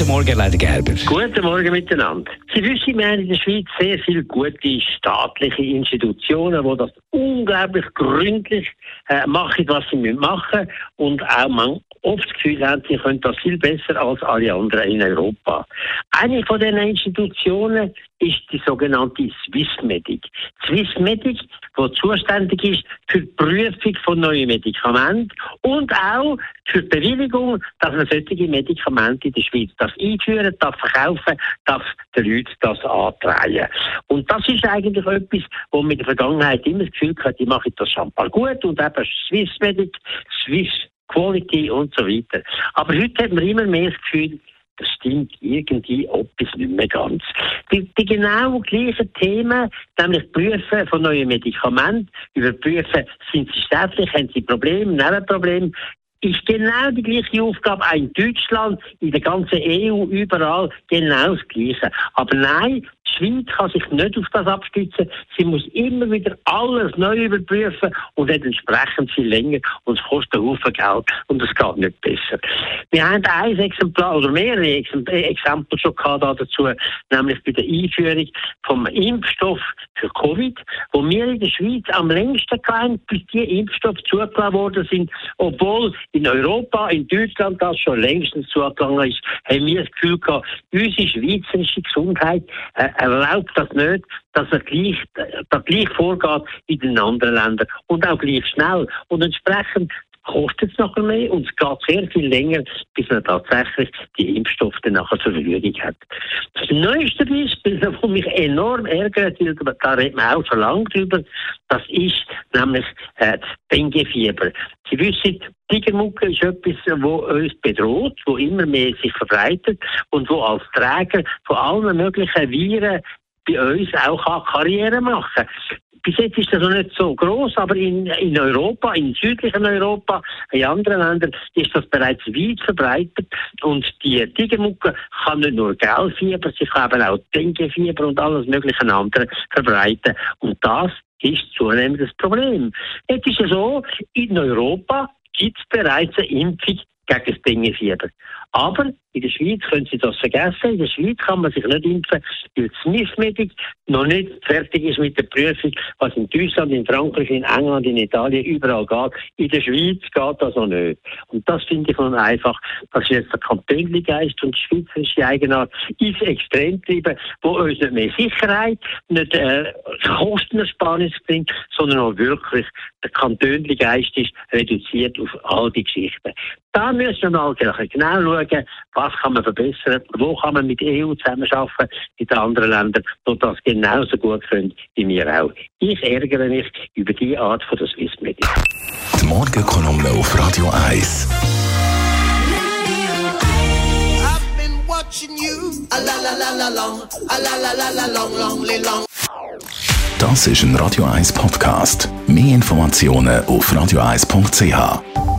Guten Morgen, Leiter Gerber. Guten Morgen miteinander. Sie wissen, wir haben in der Schweiz sehr viele gute staatliche Institutionen, die das unglaublich gründlich äh, machen, was sie machen müssen und auch man oft das Gefühl haben, sie können das viel besser als alle anderen in Europa. Eine von diesen Institutionen ist die sogenannte Swissmedic. Swissmedic, die zuständig ist für die Prüfung von neuen Medikamenten und auch für die Bewilligung, dass man solche Medikamente in der Schweiz darf einführen darf, verkaufen darf, den Leuten das antreiben. Und das ist eigentlich etwas, wo man in der Vergangenheit immer das Gefühl hat, die machen das schon mal gut und eben Swissmedic, Swiss Quality und so weiter. Aber heute hat man immer mehr das Gefühl, das stimmt irgendwie etwas nicht mehr ganz. Die, die genau gleichen Themen, nämlich Prüfen von neuen Medikamenten, überprüfen, sind sie schädlich, haben sie Probleme, Nebenprobleme, ist genau die gleiche Aufgabe auch in Deutschland, in der ganzen EU, überall genau das Gleiche. Aber nein, die Schweiz kann sich nicht auf das abstützen. Sie muss immer wieder alles neu überprüfen und hat entsprechend viel länger und es kostet einen Haufen Geld und es geht nicht besser. Wir haben ein Exemplar oder mehrere äh, Exempel schon gehabt dazu, nämlich bei der Einführung vom Impfstoff für Covid, wo wir in der Schweiz am längsten gelernt, bis die Impfstoffe zugelassen worden sind, obwohl in Europa, in Deutschland das schon längstens zugegangen ist, haben wir das Gefühl gehabt, unsere schweizerische Gesundheit äh, erlaubt das nicht, dass er gleich, dass gleich vorgeht in den anderen Ländern und auch gleich schnell. Und entsprechend kostet es nachher mehr und es geht sehr viel länger, bis man tatsächlich die Impfstoffe nachher zur Verfügung hat. Das neueste Beispiel, das mich enorm ärgert, da redet man auch schon lange drüber, das ist nämlich äh, das Denguefieber. Sie wissen, Tigermucke ist etwas, das uns bedroht, wo immer mehr sich verbreitet und wo als Träger von allen möglichen Viren bei uns auch Karriere machen kann bis jetzt ist das noch nicht so groß, aber in, in Europa, in südlichen Europa, in anderen Ländern ist das bereits weit verbreitet und die Tigermucke kann nicht nur Gelfieber, sie kann eben auch Denguefieber und alles mögliche andere verbreiten und das ist zunehmend das Problem. Jetzt ist es so, in Europa gibt es bereits eine Impfung gegen das Denguefieber. Aber in der Schweiz können Sie das vergessen. In der Schweiz kann man sich nicht impfen, weil die Smith-Medic noch nicht fertig ist mit der Prüfung, was in Deutschland, in Frankreich, in England, in Italien überall geht. In der Schweiz geht das noch nicht. Und das finde ich nun einfach, dass jetzt der Kantönligeist und die schweizerische Eigenart ist extrem treiben, wo uns nicht mehr Sicherheit, nicht äh, Kostenersparnis bringt, sondern auch wirklich der Kantönligeist ist reduziert auf all die Geschichten. Da müssen wir mal genau schauen, was kann man verbessern, wo kann man mit EU zusammenarbeiten in den anderen Ländern, die das genauso gut können wie wir auch. Ich ärgere mich über die Art von der Swiss Media. Die Morgenkolumne auf Radio 1. Das ist ein Radio 1 Podcast. Mehr Informationen auf radio1.ch.